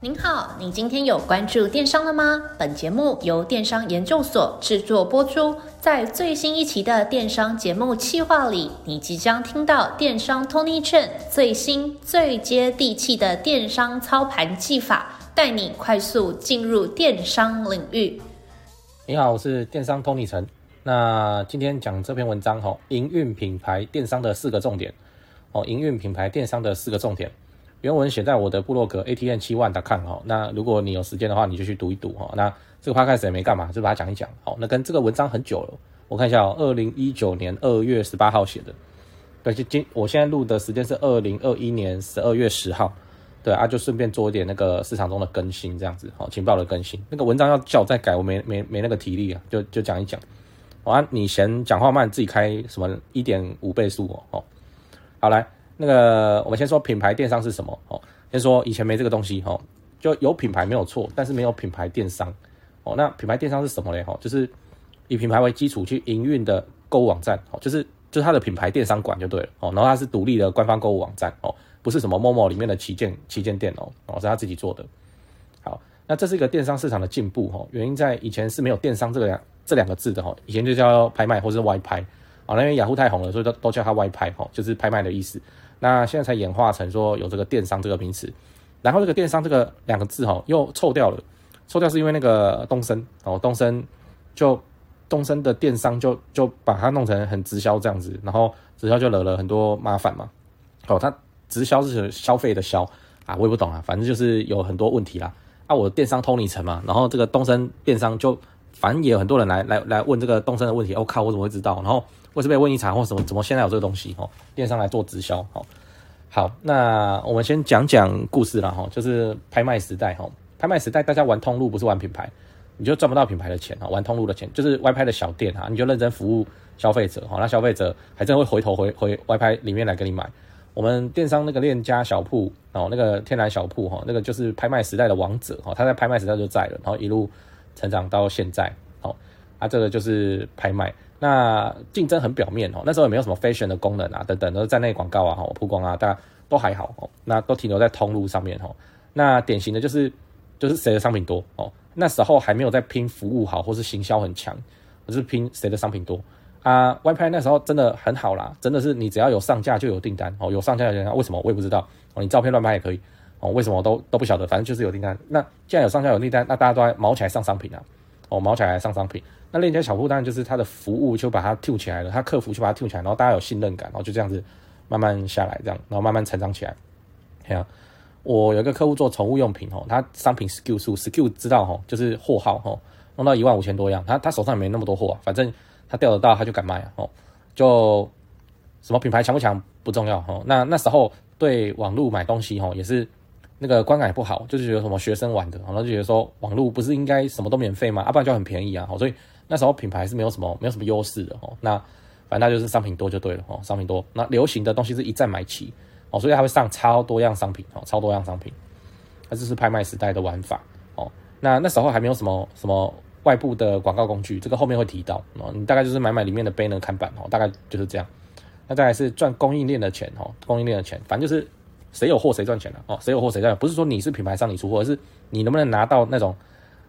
您好，你今天有关注电商了吗？本节目由电商研究所制作播出。在最新一期的电商节目企划里，你即将听到电商 Tony Chen 最新最接地气的电商操盘技法，带你快速进入电商领域。你好，我是电商 Tony Chen。那今天讲这篇文章哈，营运品牌电商的四个重点哦，营运品牌电商的四个重点。原文写在我的部落格 ATM 七万的看哈，那如果你有时间的话，你就去读一读哈。那这个 podcast 也没干嘛，就把它讲一讲。好，那跟这个文章很久了，我看一下哦，二零一九年二月十八号写的。对，就今我现在录的时间是二零二一年十二月十号。对啊，就顺便做一点那个市场中的更新，这样子好，情报的更新。那个文章要叫我再改，我没没没那个体力啊，就就讲一讲。好啊，你嫌讲话慢，自己开什么一点五倍速哦哦。好来。那个，我们先说品牌电商是什么？哦，先说以前没这个东西，哦，就有品牌没有错，但是没有品牌电商，哦，那品牌电商是什么嘞？哈，就是以品牌为基础去营运的购物网站，哦，就是就是它的品牌电商馆就对了，哦，然后它是独立的官方购物网站，哦，不是什么陌陌里面的旗舰旗舰店哦，哦，是他自己做的。好，那这是一个电商市场的进步，哈，原因在以前是没有电商这个两这两个字的，哈，以前就叫拍卖或是外拍，啊，因为雅虎太红了，所以都都叫它外拍，哈，就是拍卖的意思。那现在才演化成说有这个电商这个名词，然后这个电商这个两个字哈又臭掉了，臭掉是因为那个东森哦，东森就东森的电商就就把它弄成很直销这样子，然后直销就惹了很多麻烦嘛。哦，它直销是消费的销啊，我也不懂啊，反正就是有很多问题啦。啊，我电商偷你钱嘛，然后这个东森电商就反正也有很多人来来来问这个东森的问题，我、哦、靠，我怎么会知道？然后。或是被问一查，或什么怎么现在有这个东西？哦，电商来做直销，哦，好，那我们先讲讲故事了，哈，就是拍卖时代，哈，拍卖时代大家玩通路不是玩品牌，你就赚不到品牌的钱，哈，玩通路的钱就是外拍的小店，哈，你就认真服务消费者，哈，那消费者还真会回头回回外拍里面来给你买。我们电商那个链家小铺，哦，那个天然小铺，哈，那个就是拍卖时代的王者，哈，他在拍卖时代就在了，然后一路成长到现在，好，啊，这个就是拍卖。那竞争很表面哦，那时候也没有什么 fashion 的功能啊，等等，都是在内广告啊，哈，曝光啊，大家都还好哦。那都停留在通路上面哦。那典型的就是就是谁的商品多哦。那时候还没有在拼服务好或是行销很强，而是拼谁的商品多啊。外拍那时候真的很好啦，真的是你只要有上架就有订单哦，有上架就有订单。为什么我也不知道哦？你照片乱拍也可以哦？为什么都都不晓得？反正就是有订单。那既然有上架有订单，那大家都在卯起来上商品啊。哦，卯起来上商品，那链家小铺当然就是它的服务就把它跳起来了，它客服就把它跳起来，然后大家有信任感，然后就这样子慢慢下来，这样，然后慢慢成长起来。我有一个客户做宠物用品哦，他商品 SKU 数 SKU 知道哈，就是货号哈，弄到一万五千多样，他他手上也没那么多货，反正他钓得到他就敢卖，哦，就什么品牌强不强不重要哈，那那时候对网络买东西哈也是。那个观感也不好，就是觉得什么学生玩的，然后就觉得说网络不是应该什么都免费吗？啊，不然就很便宜啊，所以那时候品牌是没有什么没有什么优势的哦。那反正它就是商品多就对了哦，商品多，那流行的东西是一站买齐哦，所以它会上超多样商品哦，超多样商品，它这是拍卖时代的玩法哦。那那时候还没有什么什么外部的广告工具，这个后面会提到哦。你大概就是买买里面的 banner 看板哦，大概就是这样。那再来是赚供应链的钱哦，供应链的钱，反正就是。谁有货谁赚钱了哦，谁有货谁赚，不是说你是品牌商你出货，而是你能不能拿到那种、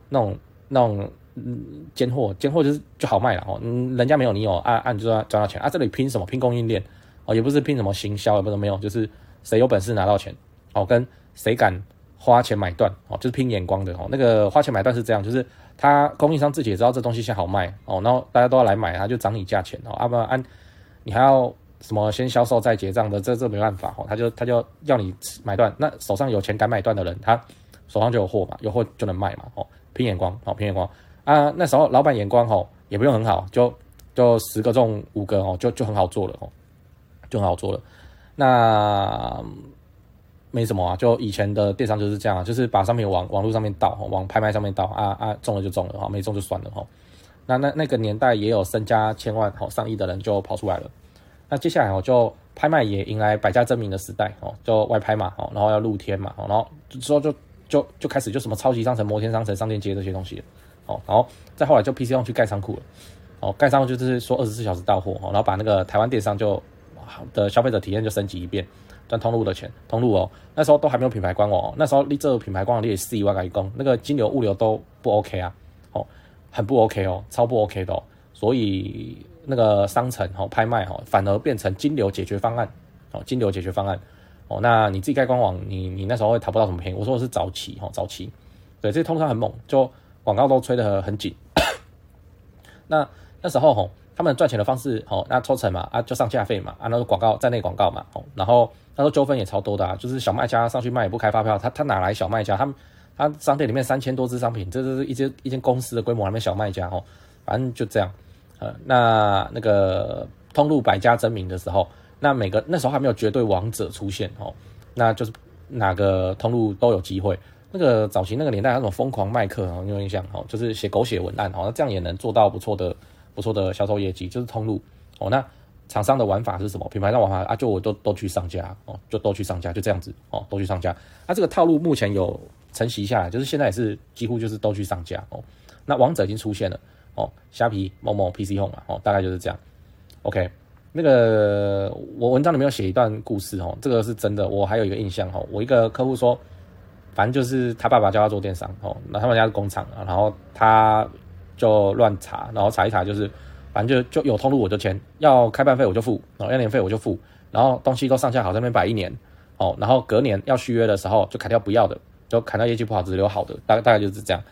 那种、那种嗯尖货，尖货就是就好卖了哦。嗯，人家没有你有，按、啊、按、啊、就赚赚到钱啊。这里拼什么？拼供应链哦，也不是拼什么行销，也不是没有，就是谁有本事拿到钱哦，跟谁敢花钱买断哦，就是拼眼光的哦。那个花钱买断是这样，就是他供应商自己也知道这东西先好卖哦，然后大家都要来买，他就涨你价钱哦，啊不然按你还要。什么先销售再结账的，这这没办法哦，他就他就要你买断，那手上有钱敢买断的人，他手上就有货嘛，有货就能卖嘛，哦，拼眼光，哦，拼眼光啊，那时候老板眼光哦也不用很好，就就十个中五个哦，就就很好做了哦，就很好做了，那没什么啊，就以前的电商就是这样，就是把商品往网络上面倒，往拍卖上面倒啊啊，中了就中了哈，没中就算了哈，那那那个年代也有身家千万好上亿的人就跑出来了。那接下来哦，就拍卖也迎来百家争鸣的时代哦，就外拍嘛哦，然后要露天嘛哦，然后之后就就就开始就什么超级商城、摩天商城、商店街这些东西哦，然后再后来就 PC 用去盖仓库了哦，盖仓库就是说二十四小时到货哦，然后把那个台湾电商就的消费者体验就升级一遍，赚通路的钱。通路哦，那时候都还没有品牌官网哦，那时候你这个品牌官网你也是以外来讲，那个金流物流都不 OK 啊，哦，很不 OK 哦，超不 OK 的哦。所以那个商城哦，拍卖哦，反而变成金流解决方案哦，金流解决方案哦。那你自己盖官网，你你那时候会淘不到什么便宜。我说的是早期哦，早期，对，这通常很猛，就广告都吹得很紧。那那时候吼，他们赚钱的方式吼，那抽成嘛，啊就上架费嘛，啊那个广告在内广告嘛，吼，然后那时候纠纷也超多的啊，就是小卖家上去卖也不开发票，他他哪来小卖家？他们他商店里面三千多支商品，这是一间一间公司的规模，还没小卖家吼，反正就这样，呃，那那个通路百家争鸣的时候，那每个那时候还没有绝对王者出现哦，那就是哪个通路都有机会。那个早期那个年代，那种疯狂卖课啊，你有印象哦？就是写狗血文案哦，那这样也能做到不错的、不错的销售业绩，就是通路哦。那厂商的玩法是什么？品牌上玩法啊，就我都都去上架哦，就都去上架，就这样子哦，都去上架。那、啊、这个套路目前有承袭下来，就是现在也是几乎就是都去上架哦。那王者已经出现了哦，虾皮、某某、PC Home 嘛哦，大概就是这样。OK，那个我文章里面有写一段故事哦，这个是真的，我还有一个印象哦，我一个客户说。反正就是他爸爸叫他做电商哦，那他们家是工厂啊，然后他就乱查，然后查一查就是，反正就就有通路我就签，要开办费我就付，然后要年费我就付，然后东西都上架好在那边摆一年哦，然后隔年要续约的时候就砍掉不要的，就砍掉业绩不好只留好的，大概大概就是这样。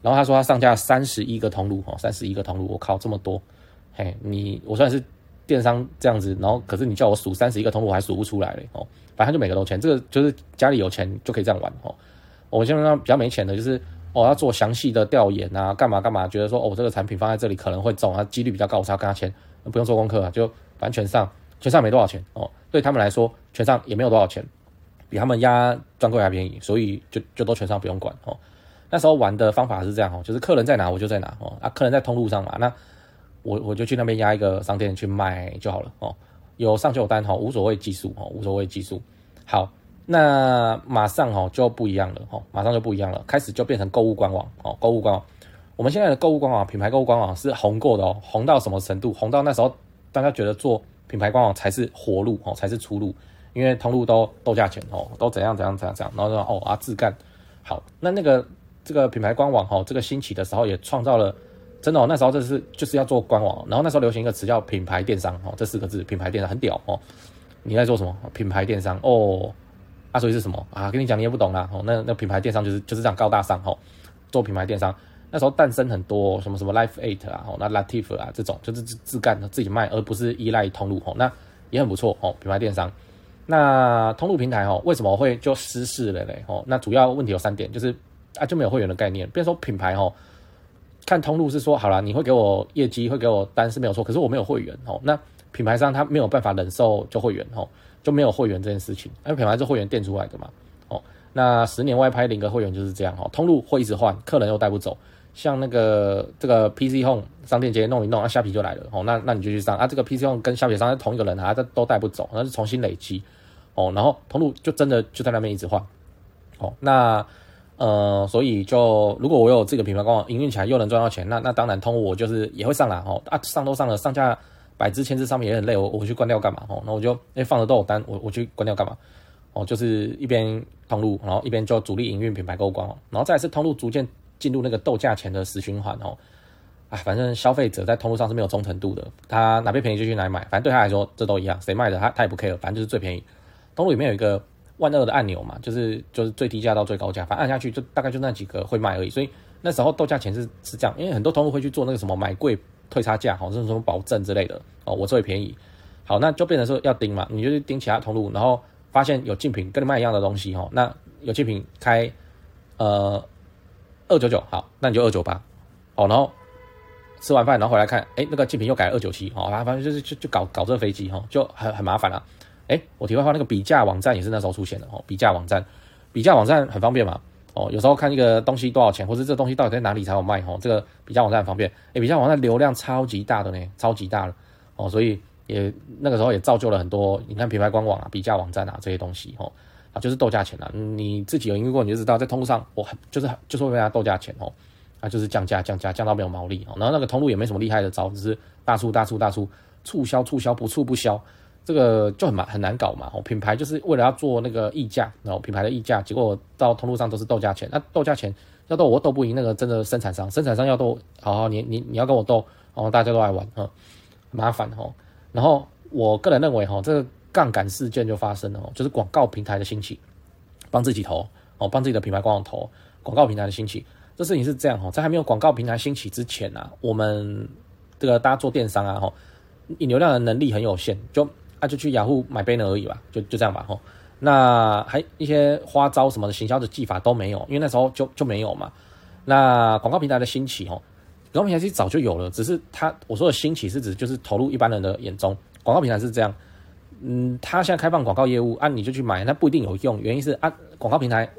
然后他说他上架三十一个通路哦，三十一个通路，我靠这么多，嘿，你我算是电商这样子，然后可是你叫我数三十一个通路我还数不出来嘞哦，反正就每个都签，这个就是家里有钱就可以这样玩哦。我基本上比较没钱的，就是我、哦、要做详细的调研啊，干嘛干嘛，觉得说哦，这个产品放在这里可能会中啊，几率比较高，我才要跟他签，不用做功课啊，就反正全上，全上没多少钱哦，对他们来说全上也没有多少钱，比他们压专柜还便宜，所以就就都全上不用管哦。那时候玩的方法是这样哦，就是客人在哪我就在哪哦，啊，客人在通路上嘛，那我我就去那边压一个商店去卖就好了哦，有上就有单哈，无所谓技术哦，无所谓技术，好。那马上哦就不一样了哦，马上就不一样了，开始就变成购物官网哦，购物官网。我们现在的购物官网，品牌购物官网是红过的哦，红到什么程度？红到那时候大家觉得做品牌官网才是活路哦，才是出路，因为通路都斗价钱哦，都怎样怎样怎样怎样，然后说哦啊自干好。那那个这个品牌官网哦，这个兴起的时候也创造了真的哦，那时候这是就是要做官网，然后那时候流行一个词叫品牌电商哦，这四个字品牌电商很屌哦。你在做什么？品牌电商哦。啊，所以是什么啊？跟你讲你也不懂啦。哦，那那品牌电商就是就是这样高大上哦，做品牌电商那时候诞生很多什么什么 Life Eight 啊，哦，那 Latif 啊这种就是自自干的自己卖，而不是依赖通路哦，那也很不错哦。品牌电商，那通路平台哦，为什么会就失势了嘞？哦，那主要问题有三点，就是啊就没有会员的概念。比如说品牌哦，看通路是说好了，你会给我业绩，会给我单是没有错，可是我没有会员哦。那品牌商他没有办法忍受就会员哦。就没有会员这件事情，因为品牌是会员垫出来的嘛。哦，那十年外拍零个会员就是这样哦。通路会一直换，客人又带不走。像那个这个 PC Home 商店街弄一弄，啊虾皮就来了哦。那那你就去上啊，这个 PC Home 跟虾皮商是同一个人啊，这都带不走，那是重新累积哦。然后通路就真的就在那边一直换哦。那呃，所以就如果我有这个品牌官网营运起来又能赚到钱，那那当然通路我就是也会上来哦。啊，上都上了，上架。百支千支上面也很累，我我去关掉干嘛？哦，那我就哎放着都有单，我我去关掉干嘛？哦，就是一边通路，然后一边就主力营运品牌购物官哦，然后再是通路逐渐进入那个斗价钱的死循环哦。啊，反正消费者在通路上是没有忠诚度的，他哪边便宜就去哪里买，反正对他来说这都一样，谁卖的他他也不 care，反正就是最便宜。通路里面有一个万恶的按钮嘛，就是就是最低价到最高价，反正按下去就大概就那几个会卖而已。所以那时候斗价钱是是这样，因为很多通路会去做那个什么买贵。退差价，好，这种什么保证之类的哦，我最便宜，好，那就变成说要盯嘛，你就去盯其他通路，然后发现有竞品跟你卖一样的东西哈，那有竞品开呃二九九，好，那你就二九八，好，然后吃完饭然后回来看，哎、那个竞品又改二九七，好，反正就是就就搞搞这个飞机哈，就很很麻烦了，哎、我题外话，那个比价网站也是那时候出现的哦，比价网站，比价网站很方便嘛。哦，有时候看一个东西多少钱，或者这东西到底在哪里才有卖哦，这个比价网站很方便。诶，比价网站流量超级大的呢，超级大的。哦，所以也那个时候也造就了很多，你看品牌官网啊、比价网站啊这些东西哦，啊就是斗价钱啊，你自己有营运过你就知道，在通路上我很就是就是会被他斗价钱哦，啊就是降价降价降到没有毛利哦，然后那个通路也没什么厉害的招，只是大促大促大促促销促销不促不销，这个就很难很难搞嘛。哦，品牌就是为了要做那个溢价，然后品牌的溢价，结果到通路上都是斗价钱。那斗价钱要斗我斗不赢那个真的生产商，生产商要斗，好好你你你要跟我斗，然后大家都爱玩，哈，麻烦哦。然后我个人认为哈，这个杠杆事件就发生了，就是广告平台的兴起，帮自己投哦，帮自己的品牌官网投广告平台的兴起。这事情是这样哈，在还没有广告平台兴起之前啊，我们这个大家做电商啊哈，引流量的能力很有限，就啊就去雅虎买贝能而已吧，就就这样吧哈。那还一些花招什么的行销的技法都没有，因为那时候就就没有嘛。那广告平台的兴起哈，广告平台其实早就有了，只是它我说的兴起是指就是投入一般人的眼中，广告平台是这样，嗯，它现在开放广告业务，啊你就去买，那不一定有用，原因是啊广告平台。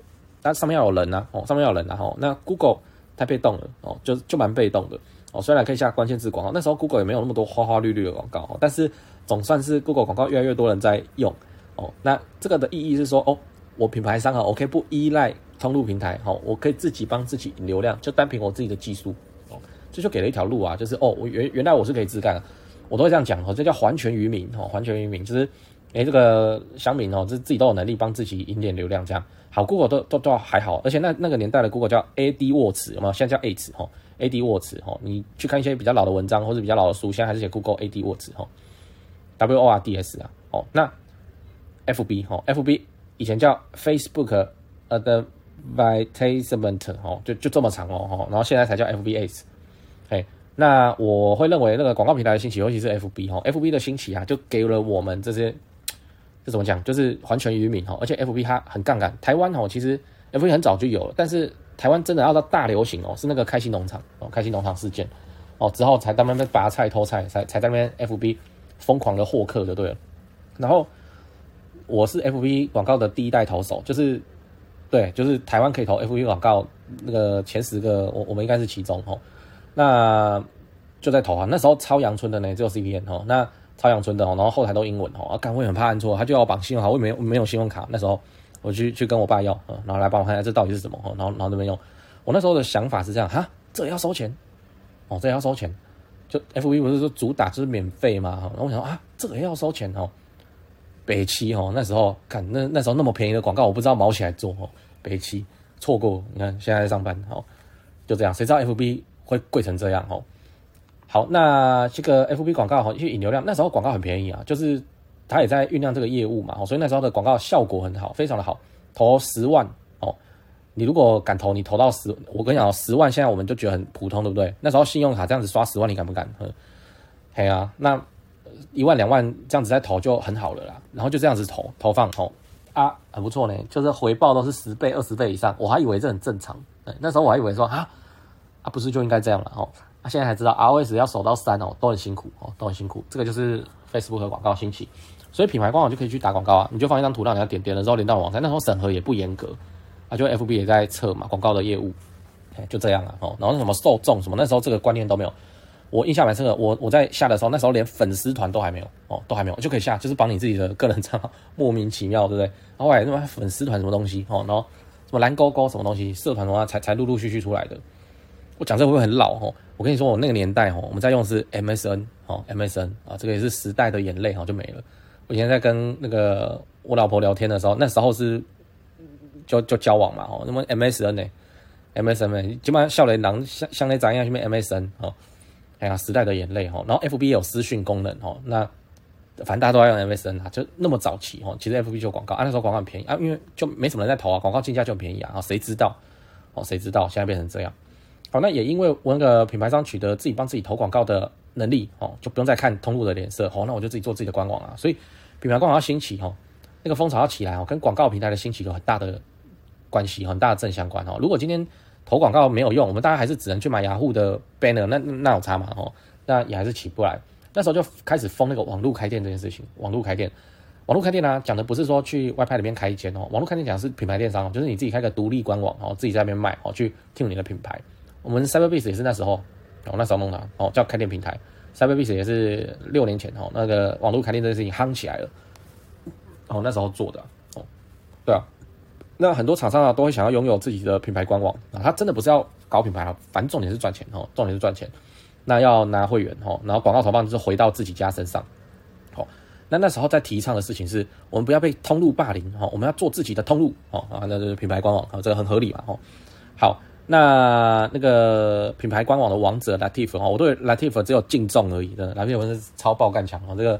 它上面要有人呐，哦，上面要有人呐，哦，那 Google 太被动了，哦，就就蛮被动的，哦，虽然可以下关键字广告，那时候 Google 也没有那么多花花绿绿的广告，但是总算是 Google 广告越来越多人在用，哦，那这个的意义是说，哦，我品牌商啊，我可以不依赖通路平台，哦，我可以自己帮自己引流量，就单凭我自己的技术，哦，这就给了一条路啊，就是哦，我原原来我是可以自干，我都会这样讲，哦，这叫还权于民，哦，还权于民，就是，诶，这个乡民哦，这自己都有能力帮自己引点流量，这样。好，Google 都都都还好，而且那那个年代的 Google 叫 AdWords，有没有？现在叫 Ads，AdWords 哦，你去看一些比较老的文章或者比较老的书，现在还是写 Google AdWords 哦，W O R D S 啊，哦，那 FB 哦，FB 以前叫 Facebook Advertisement 哦，就就这么长哦，然后现在才叫 FBS，哎，那我会认为那个广告平台的兴起，尤其是 FB 哦，FB 的兴起啊，就给了我们这些。这怎么讲？就是还权于民哈，而且 FB 它很杠杆。台湾哦，其实 FB 很早就有了，但是台湾真的要到大流行哦，是那个开心农场哦，开心农场事件哦之后才在那边拔菜偷菜，才才在那边 FB 疯狂的获客就对了。然后我是 FB 广告的第一代投手，就是对，就是台湾可以投 FB 广告那个前十个，我我们应该是其中哦。那就在投啊，那时候超阳春的呢，只有 CPN 哦，那。超阳春的哦，然后后台都英文哦，啊，干我很怕按错，他就要绑信用卡，我也没有没有信用卡，那时候我去去跟我爸要，嗯，然后来帮我看一下这到底是什么，然后然后那边用，我那时候的想法是这样，哈，这也要收钱，哦，这也要收钱，就 FB 不是说主打就是免费嘛，然后我想啊，这个也要收钱哦，北七哦，那时候看那那时候那么便宜的广告，我不知道毛起来做哦，北七错过，你看现在在上班哦，就这样，谁知道 FB 会贵成这样哦。好，那这个 FB 广告哈，因为引流量，那时候广告很便宜啊，就是他也在酝酿这个业务嘛，所以那时候的广告效果很好，非常的好，投十万哦，你如果敢投，你投到十，我跟你讲，十万现在我们就觉得很普通，对不对？那时候信用卡这样子刷十万，你敢不敢？嗯，嘿啊，那一万两万这样子再投就很好了啦，然后就这样子投投放哦啊，很不错呢，就是回报都是十倍、二十倍以上，我还以为这很正常，那时候我还以为说啊啊，不是就应该这样了哦。他、啊、现在才知道 ROS 要守到三哦，都很辛苦哦，都很辛苦。这个就是 Facebook 的广告兴起，所以品牌官网就可以去打广告啊。你就放一张图让人家点，点了之后连到网站，那时候审核也不严格啊，就 FB 也在测嘛，广告的业务，就这样啊哦。然后什么受众什么，那时候这个观念都没有。我印象蛮深的，我我在下的时候，那时候连粉丝团都还没有哦，都还没有就可以下，就是绑你自己的个人账号，莫名其妙，对不对？然后还什么粉丝团什么东西哦，然后什么蓝勾勾什么东西，社团的话才才陆陆续续出来的。我讲这会不会很老哦？我跟你说，我那个年代哦，我们在用的是 MSN 哦，MSN 啊，这个也是时代的眼泪哈，就没了。我以前在跟那个我老婆聊天的时候，那时候是就就交往嘛哦，那么 MSN 呢，MSN 呢，基本上笑脸狼像像那长一样，什么 MSN 哦，哎呀，时代的眼泪哈。然后 FB 有私讯功能哦，那反正大家都在用 MSN 啊，就那么早期哦，其实 FB 就广告啊，那时候广告很便宜啊，因为就没什么人在投啊，广告进价就很便宜啊，谁知道哦？谁知道现在变成这样？好，那也因为我那个品牌商取得自己帮自己投广告的能力哦，就不用再看通路的脸色哦，那我就自己做自己的官网啊。所以品牌官网要兴起哦，那个风潮要起来哦，跟广告平台的兴起有很大的关系，很大的正相关哦。如果今天投广告没有用，我们大家还是只能去买雅虎的 banner，那那有差嘛哦，那也还是起不来。那时候就开始封那个网络开店这件事情，网络开店，网络开店呢、啊，讲的不是说去外派里面开一间哦，网络开店讲是品牌电商，就是你自己开个独立官网哦，自己在那边卖哦，去听你的品牌。我们 Cyberbiz 也是那时候，哦，那时候弄的哦，叫开店平台。Cyberbiz 也是六年前哦，那个网络开店这件事情夯起来了，哦，那时候做的哦，对啊，那很多厂商啊都会想要拥有自己的品牌官网啊，他真的不是要搞品牌啊，反正重点是赚钱哦，重点是赚钱。那要拿会员哦，然后广告投放就是回到自己家身上，哦，那那时候在提倡的事情是，我们不要被通路霸凌哈，我们要做自己的通路哦啊，那就是品牌官网啊，这个很合理嘛哦。好，那那个品牌官网的王者 Latif 哦，我对 Latif 只有敬重而已的，Latif 是超爆干强哦，这个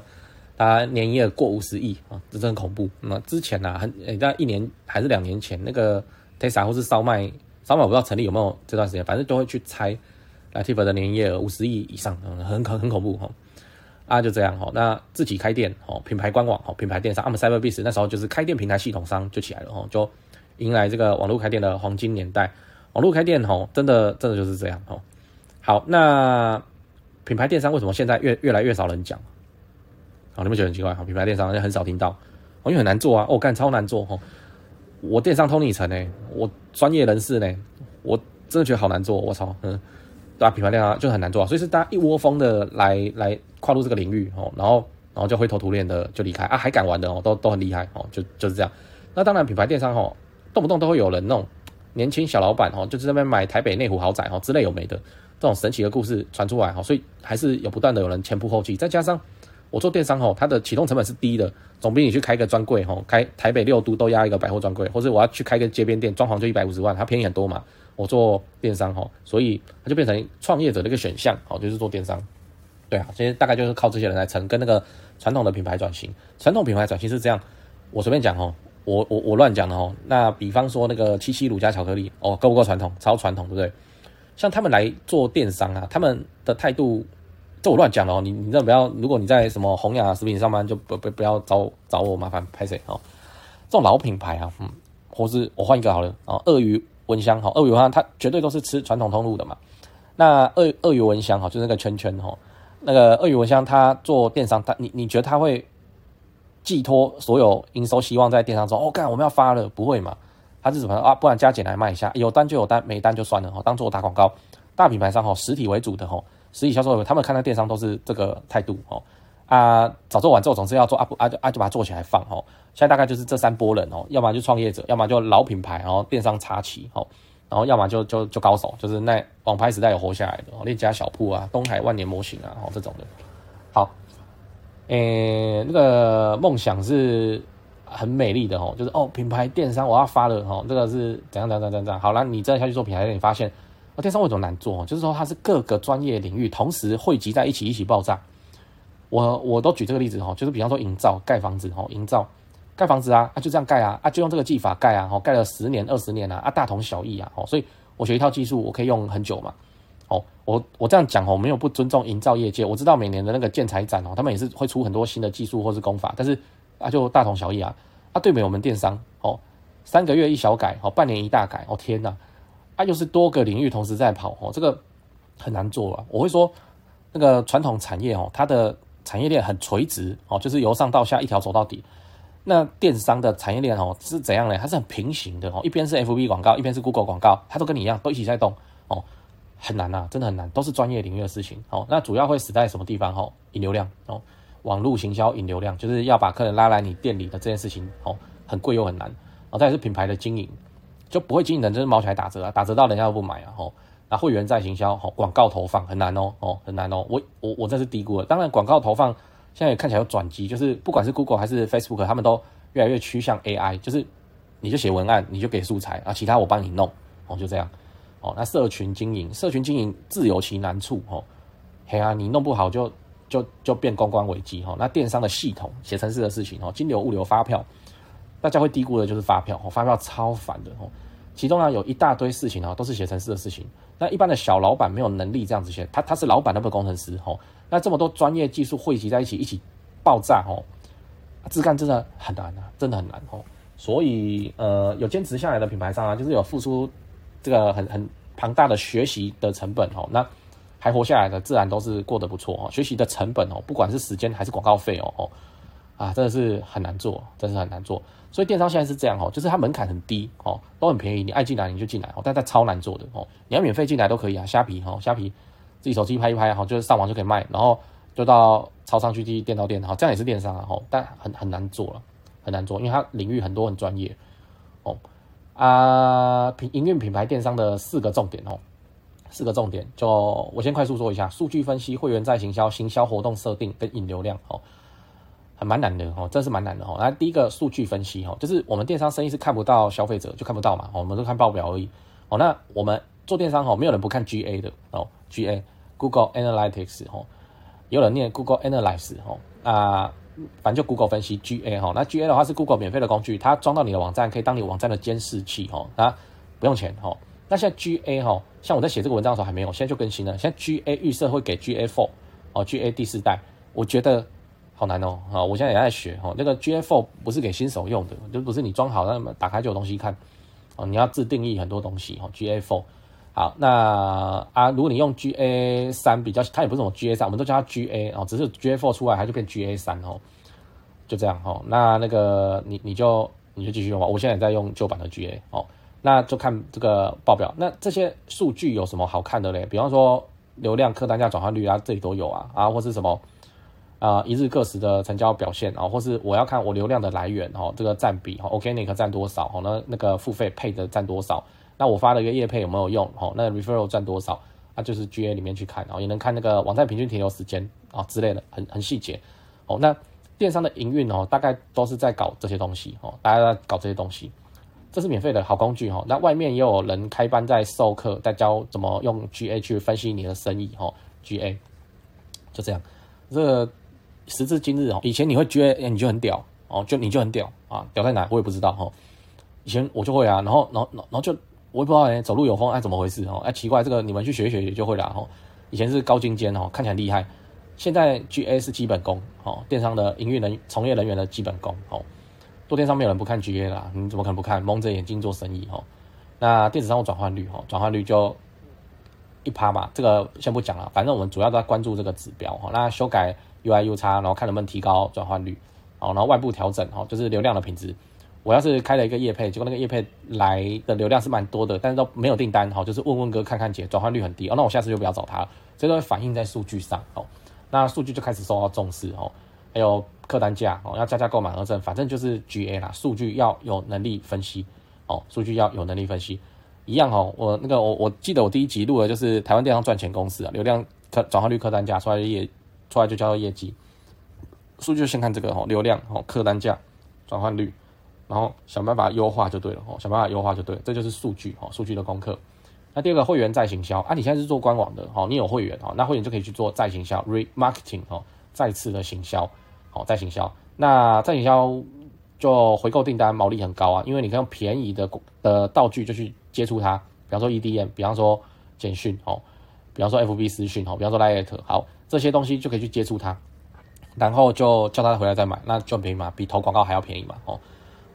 他年营业过五十亿啊，这真很恐怖。那之前呢，很，在一年还是两年前，那个 Tesla 或是烧麦烧麦，我不知道成立有没有这段时间，反正都会去猜 Latif 的年营业额五十亿以上，很很很恐怖哈。啊，就这样哈，那自己开店哦，品牌官网哦，品牌电商，阿姆 Cyberbiz 那时候就是开店平台系统商就起来了哦，就迎来这个网络开店的黄金年代。网络开店哦，真的真的就是这样哦。好，那品牌电商为什么现在越越来越少人讲？好，你们觉得很奇怪？好，品牌电商很少听到，因为很难做啊，哦，干超难做哦。我电商通理层呢，我专业人士呢，我真的觉得好难做，我操，嗯。对啊，品牌电商就很难做，所以是大家一窝蜂的来来跨入这个领域哦，然后然后就灰头土脸的就离开啊，还敢玩的哦，都都很厉害哦，就就是这样。那当然，品牌电商哦，动不动都会有人那种年轻小老板哦，就是那边买台北内湖豪宅哦之类有没的这种神奇的故事传出来哦，所以还是有不断的有人前仆后继。再加上我做电商哦，它的启动成本是低的，总比你去开个专柜哦，开台北六都都压一个百货专柜，或者我要去开个街边店，装潢就一百五十万，它便宜很多嘛。我做电商哈，所以它就变成创业者的一个选项，好，就是做电商。对啊，其实大概就是靠这些人来撑，跟那个传统的品牌转型。传统品牌转型是这样，我随便讲哦，我我我乱讲的哦。那比方说那个七七乳加巧克力哦，够不够传统？超传统，对不对？像他们来做电商啊，他们的态度，这我乱讲了哦。你你这不要，如果你在什么弘雅食品上班，就不不不要找找我麻烦拍谁哦。这种老品牌啊，嗯，或是我换一个好了哦，鳄鱼。蚊香哈，鳄鱼蚊香它绝对都是吃传统通路的嘛。那鳄鳄鱼蚊香哈，就是那个圈圈哈，那个鳄鱼蚊香它做电商，它你你觉得它会寄托所有营收希望在电商中？哦，干我们要发了，不会嘛？他是怎么啊？不然加减来卖一下，有单就有单，没单就算了哈，当做打广告。大品牌商哈，实体为主的哈，实体销售，他们看待电商都是这个态度哈。啊，早做晚做，总是要做啊不啊就啊就把它做起来放哦。现在大概就是这三波人哦，要么就创业者，要么就老品牌，然后电商插旗哦，然后要么就就就高手，就是那网拍时代有活下来的哦，链家小铺啊，东海万年模型啊，哦这种的。好，诶，那个梦想是很美丽的哦，就是哦品牌电商我要发了哦，这个是怎样怎样怎样怎样。好了，你再下去做品牌，你发现哦电商为什么难做？就是说它是各个专业领域同时汇集在一起，一起爆炸。我我都举这个例子哈，就是比方说营造盖房子哈，营造盖房子啊，啊就这样盖啊，啊就用这个技法盖啊，哈盖了十年二十年啊，啊大同小异啊，哦，所以我学一套技术，我可以用很久嘛，哦，我我这样讲哦，没有不尊重营造业界，我知道每年的那个建材展哦，他们也是会出很多新的技术或是工法，但是啊就大同小异啊，啊对比我们电商哦，三个月一小改哦，半年一大改哦，天呐，啊又是多个领域同时在跑哦，这个很难做啊，我会说那个传统产业哦，它的。产业链很垂直哦，就是由上到下一条走到底。那电商的产业链哦是怎样呢？它是很平行的哦，一边是 FB 广告，一边是 Google 广告，它都跟你一样，都一起在动哦，很难呐，真的很难，都是专业领域的事情哦。那主要会死在什么地方？哦，引流量哦，网络行销引流量，就是要把客人拉来你店里的这件事情哦，很贵又很难。哦，再是品牌的经营，就不会经营的，就是毛起来打折啊，打折到人家都不买啊，吼。那会员再行销，哦，广告投放很难哦，哦，很难哦。我我我这是低估了。当然，广告投放现在也看起来有转机，就是不管是 Google 还是 Facebook，他们都越来越趋向 AI，就是你就写文案，你就给素材啊，其他我帮你弄，哦，就这样。哦，那社群经营，社群经营自有其难处，哦，嘿啊，你弄不好就就就变公关危机，哈。那电商的系统写程式的事情，哦，金流、物流、发票，大家会低估的就是发票，哦，发票超烦的，哦。其中呢有一大堆事情啊，都是写程式的事情。那一般的小老板没有能力这样子写，他他是老板，他不工程师吼。那这么多专业技术汇集在一起，一起爆炸吼，自干真的很难啊，真的很难吼。所以呃，有坚持下来的品牌商啊，就是有付出这个很很庞大的学习的成本哦，那还活下来的，自然都是过得不错哦。学习的成本哦，不管是时间还是广告费哦哦。啊，真的是很难做，真的是很难做。所以电商现在是这样哦，就是它门槛很低哦，都很便宜，你爱进来你就进来哦，但它超难做的哦。你要免费进来都可以啊，虾皮哈，虾皮自己手机拍一拍哈，就是上网就可以卖，然后就到超商去寄店到店哈，这样也是电商啊哈，但很很难做了，很难做，因为它领域很多很专业哦。啊，品营运品牌电商的四个重点哦，四个重点就我先快速说一下：数据分析、会员再行销、行销活动设定跟引流量哦。还蛮难的哦，真是蛮难的哦。那第一个数据分析哦，就是我们电商生意是看不到消费者，就看不到嘛，我们都看报表而已哦。那我们做电商哦，没有人不看 GA 的哦，GA Google Analytics 哦，有人念 Google Analytics 哦，啊，反正就 Google 分析 GA 哈。那 GA 的话是 Google 免费的工具，它装到你的网站，可以当你网站的监视器哦，那不用钱哦。那现在 GA 哈，像我在写这个文章的时候还没有，现在就更新了。现在 GA 预设会给 GA4 哦，GA 第四代，我觉得。好难哦，啊，我现在也在学哦。那个 GA4 不是给新手用的，就不是你装好那么打开就有东西看哦。你要自定义很多东西哦。GA4 好，那啊，如果你用 GA3 比较，它也不是什么 GA3，我们都叫它 GA 哦，只是 GA four 出来它就变 GA3 哦，就这样哦。那那个你你就你就继续用吧。我现在也在用旧版的 GA 哦，那就看这个报表。那这些数据有什么好看的嘞？比方说流量、客单价、转换率啊，这里都有啊啊，或是什么？啊、一日个时的成交表现啊，或是我要看我流量的来源哦，这个占比哦，Organic 占多少哦？那那个付费配的占多少？那我发了一个业配有没有用哦？那 Referral 占多少？那就是 GA 里面去看，然后也能看那个网站平均停留时间啊之类的，很很细节哦。那电商的营运哦，大概都是在搞这些东西哦，大家在搞这些东西，这是免费的好工具哦。那外面也有人开班在授课，在教怎么用 GA 去分析你的生意哦。GA 就这样，这个。时至今日哦，以前你会觉得你就很屌哦，就你就很屌啊，屌在哪我也不知道哦。以前我就会啊，然后然后然后就我也不知道哎，走路有风哎，怎么回事哦？哎，奇怪，这个你们去学一学也就会了哈。以前是高精尖哦，看起来厉害，现在 GA 是基本功哦，电商的营运人从业人员的基本功哦。做电商没有人不看 GA 啦，你怎么可能不看？蒙着眼睛做生意哦。那电子商务转换率哦，转换率就一趴嘛，这个先不讲了，反正我们主要都在关注这个指标哈。那修改。UI U 差，然后看能不能提高转换率，好，然后外部调整，哈，就是流量的品质。我要是开了一个业配，结果那个业配来的流量是蛮多的，但是都没有订单，哈，就是问问哥看看姐，转换率很低，哦，那我下次就不要找他了。这都会反映在数据上，哦，那数据就开始受到重视，哦，还有客单价，哦，要加价购买而赠，反正就是 GA 啦，数据要有能力分析，哦，数据要有能力分析，一样，哦，我那个我我记得我第一集录的就是台湾电商赚钱公式啊，流量客转换率客单价出来的业。出来就叫做业绩，数据先看这个哦，流量哦，客单价，转换率，然后想办法优化就对了哦，想办法优化就对，这就是数据哦，数据的功课。那第二个会员再行销啊，你现在是做官网的哦，你有会员哦，那会员就可以去做再行销，remarketing 哦，再次的行销哦，再行销。那再行销就回购订单毛利很高啊，因为你可以用便宜的的道具就去接触它，比方说 EDM，比方说简讯哦，比方说 FB 私讯哦，比方说 Line 好。这些东西就可以去接触他，然后就叫他回来再买，那就便宜嘛，比投广告还要便宜嘛。哦，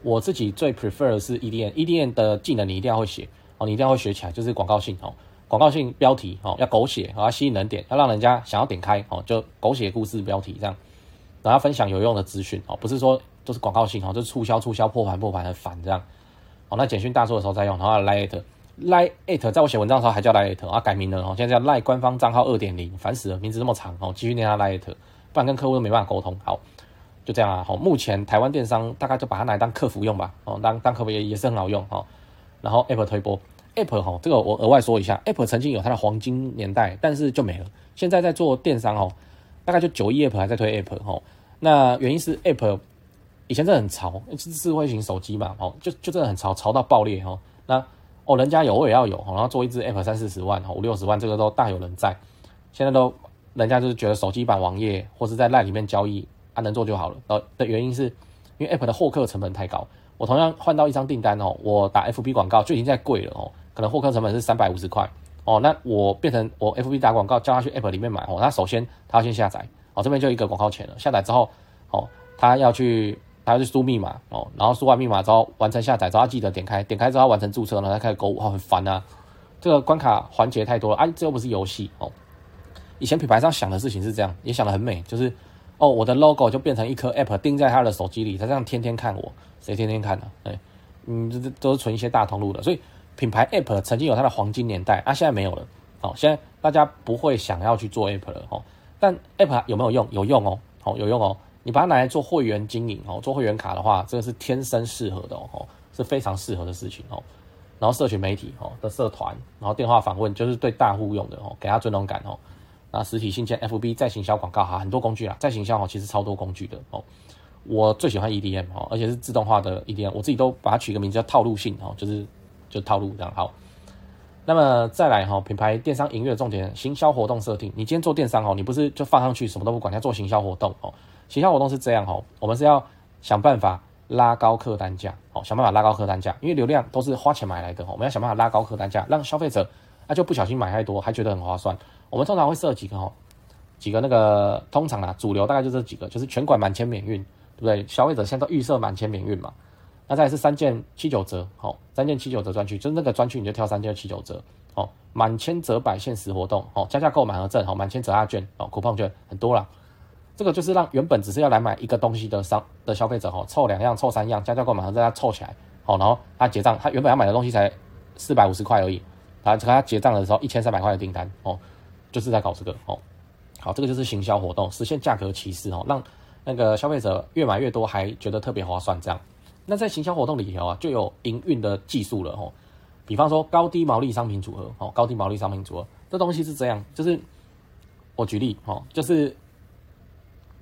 我自己最 prefer 的是 EDM，EDM 的技能你一定要会写哦，你一定要会学起来，就是广告性哦，广告性标题哦要狗血，要吸引人点，要让人家想要点开哦，就狗血故事标题这样，然后分享有用的资讯哦，不是说都是广告性哦，就是促销促销破盘破盘很烦这样。哦，那简讯大作的时候再用，然后 Lite。Line at 在我写文章的时候还叫 Line at 啊，改名了哦，现在叫 Light 官方账号二点零，烦死了，名字这么长哦，继续念它 Line at，不然跟客户都没办法沟通。好，就这样啊。好，目前台湾电商大概就把它拿来当客服用吧，哦，当当客服也也是很好用哦。然后 Apple 推播，Apple 哈，这个我额外说一下，Apple 曾经有它的黄金年代，但是就没了。现在在做电商哦，大概就九亿 App 还在推 App 哦。那原因是 Apple 以前真的很潮，是智慧型手机嘛，哦，就就真的很潮，潮到爆裂哦。那哦，人家有我也要有，然后做一支 app 三四十万，五六十万，这个都大有人在。现在都人家就是觉得手机版网页或是在 LINE 里面交易，能做就好了。呃的原因是因为 app 的获客成本太高。我同样换到一张订单哦，我打 FB 广告就已经在贵了哦，可能获客成本是三百五十块哦。那我变成我 FB 打广告叫他去 app 里面买哦，那首先他要先下载哦，这边就一个广告钱了。下载之后哦，他要去。他要去输密码哦，然后输完密码之后完成下载之后要记得点开，点开之后完成注册，然后再开始购物，哦，很烦啊！这个关卡环节太多了啊！这又不是游戏哦。以前品牌商想的事情是这样，也想得很美，就是哦，我的 logo 就变成一颗 app 钉在他的手机里，他这样天天看我，谁天天看呢？哎，嗯，这这都是存一些大通路的，所以品牌 app 曾经有它的黄金年代啊，现在没有了哦。现在大家不会想要去做 app 了哦，但 app 有没有用？有用哦，好有用哦。你把它拿来做会员经营哦，做会员卡的话，这个是天生适合的哦，是非常适合的事情哦。然后社群媒体哦的社团，然后电话访问就是对大户用的哦，给他尊荣感哦。那实体信件、FB 再行销广告哈，很多工具啦，再行销哦，其实超多工具的哦。我最喜欢 EDM 哦，而且是自动化的 EDM，我自己都把它取个名字叫套路性哦，就是就套路这样好。那么再来哈，品牌电商营业的重点，行销活动设定。你今天做电商哦，你不是就放上去什么都不管，你要做行销活动哦。行销活动是这样哦，我们是要想办法拉高客单价哦，想办法拉高客单价，因为流量都是花钱买来的哦，我们要想办法拉高客单价，让消费者啊就不小心买太多，还觉得很划算。我们通常会设几个哦，几个那个通常啊，主流大概就这几个，就是全馆满千免运，对不对？消费者现在都预设满千免运嘛。那再来是三件七九折，好，三件七九折专区，就是那个专区你就挑三件七九折，哦，满千折百限时活动，哦，加价购满额赠，哦，满千折押券，哦，coupon 券很多啦。这个就是让原本只是要来买一个东西的商的消费者，哦，凑两样凑三样，加价购满额赠，他凑起来，好，然后他结账，他原本要买的东西才四百五十块而已，然后他结账的时候一千三百块的订单，哦，就是在搞这个，哦，好，这个就是行销活动，实现价格歧视，哦，让那个消费者越买越多，还觉得特别划算，这样。那在行销活动里头啊，就有营运的技术了哦。比方说高低毛利商品组合，哦，高低毛利商品组合，这东西是这样，就是我举例哦，就是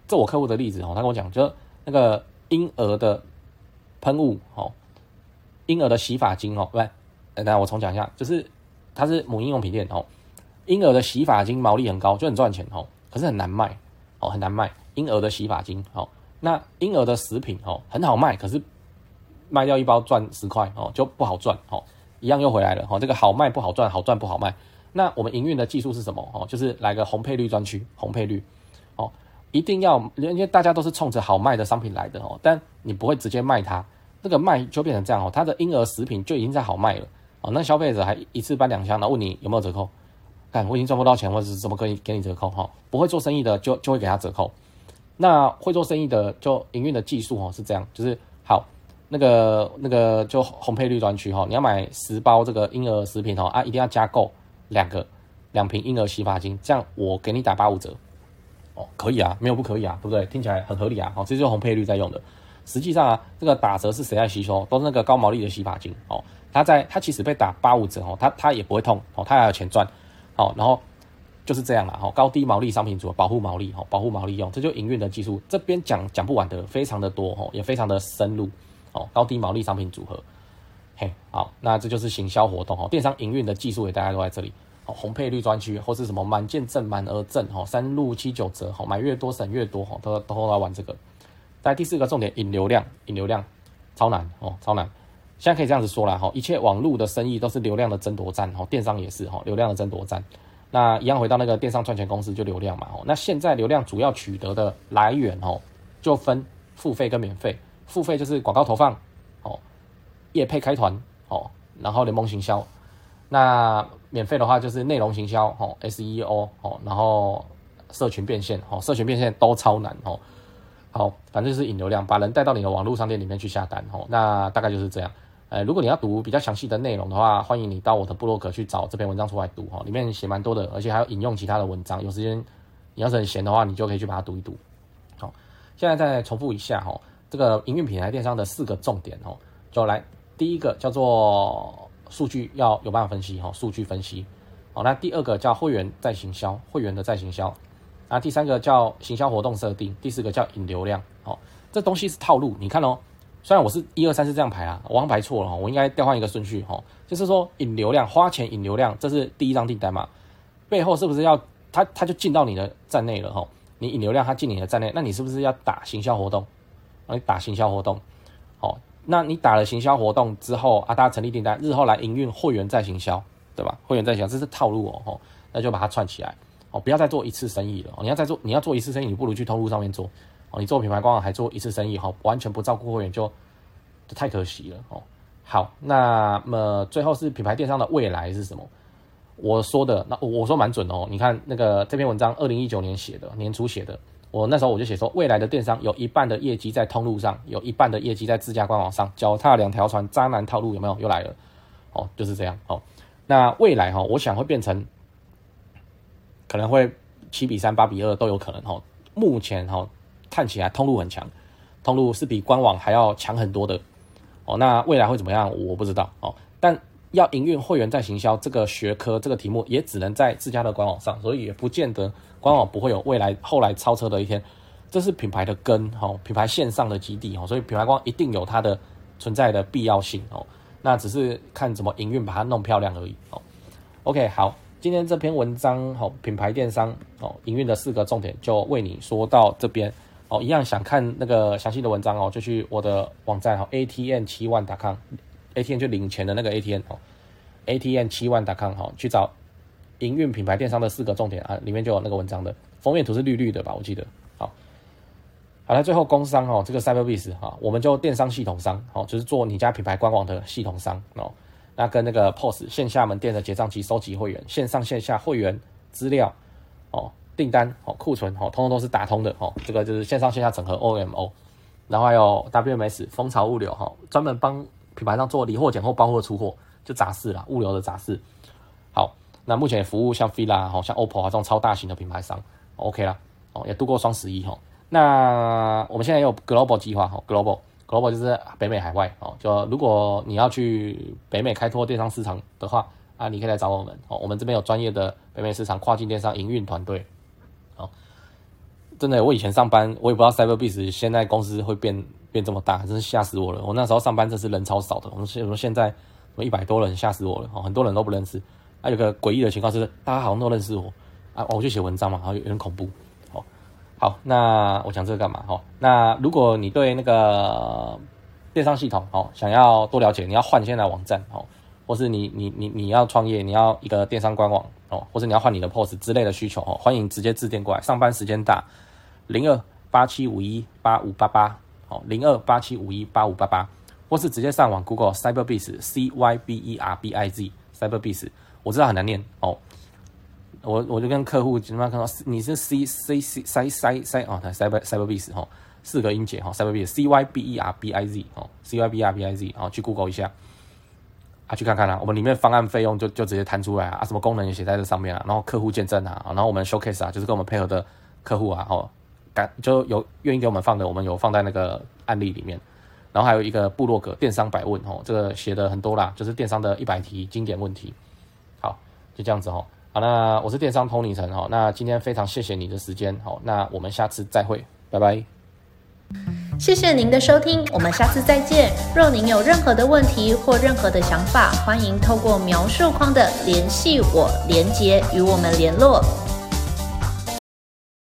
这我客户的例子哦，他跟我讲，就那个婴儿的喷雾哦，婴儿的洗发精哦，不，等下我重讲一下，就是它是母婴用品店哦，婴儿的洗发精毛利很高，就很赚钱哦，可是很难卖哦，很难卖婴儿的洗发精哦，那婴儿的食品哦，很好卖，可是。卖掉一包赚十块哦，就不好赚哦，一样又回来了哦。这个好卖不好赚，好赚不好卖。那我们营运的技术是什么哦？就是来个红配绿专区，红配绿哦，一定要因为大家都是冲着好卖的商品来的哦，但你不会直接卖它，这个卖就变成这样哦，它的婴儿食品就已经在好卖了哦。那消费者还一次搬两箱，然后问你有没有折扣？干，我已经赚不到钱，或者是怎么可以给你折扣哈？不会做生意的就就会给他折扣。那会做生意的就营运的技术哦是这样，就是好。那个那个就红配绿专区哈，你要买十包这个婴儿食品哦啊，一定要加购两个两瓶婴儿洗发精，这样我给你打八五折哦，可以啊，没有不可以啊，对不对？听起来很合理啊，哦，这就是红配绿在用的。实际上啊，这个打折是谁在吸收？都是那个高毛利的洗发精哦，它在它其实被打八五折哦，它它也不会痛哦，它还有钱赚哦，然后就是这样啦哈，高低毛利商品组保护毛利哦，保护毛利用，这就营运的技术，这边讲讲不完的，非常的多哦，也非常的深入。哦，高低毛利商品组合，嘿，好，那这就是行销活动哦，电商营运的技术也大家都在这里。哦，红配绿专区或是什么满件赠满额赠，哦，三六七九折，哦，买越多省越多，哦，都都来玩这个。在第四个重点，引流量，引流量超难哦，超难。现在可以这样子说了哈，一切网络的生意都是流量的争夺战，哦，电商也是哈，流量的争夺战。那一样回到那个电商赚钱公司，就流量嘛，哦，那现在流量主要取得的来源哦，就分付费跟免费。付费就是广告投放，哦，业配开团，哦，然后联盟行销。那免费的话就是内容行销，哦，SEO，哦，然后社群变现，哦，社群变现都超难，哦。好，反正就是引流量，把人带到你的网络商店里面去下单，哦，那大概就是这样。呃，如果你要读比较详细的内容的话，欢迎你到我的部落格去找这篇文章出来读，哈，里面写蛮多的，而且还有引用其他的文章。有时间你要是很闲的话，你就可以去把它读一读。好，现在再重复一下，哈。这个营运品牌电商的四个重点哦，就来第一个叫做数据要有办法分析哈，数据分析。好，那第二个叫会员再行销，会员的再行销。那第三个叫行销活动设定，第四个叫引流量。好，这东西是套路，你看哦，虽然我是一二三四这样排啊，我好像排错了哈，我应该调换一个顺序哈，就是说引流量，花钱引流量，这是第一张订单嘛，背后是不是要他他就进到你的站内了哈？你引流量他进你的站内，那你是不是要打行销活动？你打行销活动，好，那你打了行销活动之后啊，大家成立订单，日后来营运会员再行销，对吧？会员再行销，这是套路哦，吼，那就把它串起来，哦，不要再做一次生意了，你要再做，你要做一次生意，你不如去通路上面做，哦，你做品牌官网还做一次生意，哈，完全不照顾会员就，就太可惜了，哦，好，那么最后是品牌电商的未来是什么？我说的，那我说蛮准哦，你看那个这篇文章，二零一九年写的，年初写的。我那时候我就写说，未来的电商有一半的业绩在通路上，有一半的业绩在自家官网上，脚踏两条船，渣男套路有没有？又来了，哦，就是这样，哦，那未来哈，我想会变成，可能会七比三、八比二都有可能哈。目前哈看起来通路很强，通路是比官网还要强很多的，哦，那未来会怎么样？我不知道哦，但。要营运会员再行销这个学科这个题目也只能在自家的官网上，所以也不见得官网不会有未来后来超车的一天。这是品牌的根，哦，品牌线上的基地，哦，所以品牌官一定有它的存在的必要性，哦，那只是看怎么营运把它弄漂亮而已，哦。OK，好，今天这篇文章，哦，品牌电商，哦，营运的四个重点就为你说到这边，哦，一样想看那个详细的文章哦，就去我的网站，哦，ATM 七万 .com，ATM 就领钱的那个 ATM，哦，ATM 七万 .com，哦，去找营运品牌电商的四个重点啊，里面就有那个文章的封面图是绿绿的吧，我记得。好好了，最后工商哦，这个 Cyberbiz 哈，我们就电商系统商哦，就是做你家品牌官网的系统商哦。那跟那个 POS 线下门店的结账机收集会员，线上线下会员资料哦，订单哦，库存哦，通通都是打通的哦。这个就是线上线下整合 OMO，然后还有 WMS 蜂巢物流哈，专门帮品牌商做理货、拣货、包货、出货，就杂事啦，物流的杂事。好，那目前服务像 Fila 哈，像 OPPO 啊这种超大型的品牌商，OK 啦，哦，也度过双十一哈。那我们现在有 global 计划哈，global global 就是北美海外哦。就如果你要去北美开拓电商市场的话啊，你可以来找我们哦。我们这边有专业的北美市场跨境电商营运团队。真的，我以前上班，我也不知道 Cyberbiz 现在公司会变变这么大，真是吓死我了。我那时候上班真是人超少的，我们现我们现在什么一百多人，吓死我了哦。很多人都不认识。还有个诡异的情况是，大家好像都认识我啊。我就写文章嘛，然后有点恐怖。好，那我讲这个干嘛？哈，那如果你对那个电商系统哦想要多了解，你要换现在网站哦，或是你你你你要创业，你要一个电商官网哦，或是你要换你的 POS 之类的需求哦，欢迎直接致电过来。上班时间大，零二八七五一八五八八哦，零二八七五一八五八八，或是直接上网 Google Cyberbiz C Y B E R B I Z Cyberbiz，我知道很难念哦。我我就跟客户怎么看到你是 C C C C C C 哦，它 Cyber Cyberbiz 哈，四个音节哦，Cyberbiz C Y B E R B I Z 哦，C Y B E R B I Z 哦，去 Google 一下啊，去看看啊，我们里面方案费用就就直接弹出来啊，什么功能也写在这上面啊，然后客户见证啊，然后我们 showcase 啊，就是跟我们配合的客户啊，哦，就有愿意给我们放的，我们有放在那个案例里面，然后还有一个部落格电商百问哦，这个写的很多啦，就是电商的一百题经典问题，好，就这样子哦。好，那我是电商 Tony 陈哈，那今天非常谢谢你的时间，好，那我们下次再会，拜拜。谢谢您的收听，我们下次再见。若您有任何的问题或任何的想法，欢迎透过描述框的联系我连接与我们联络。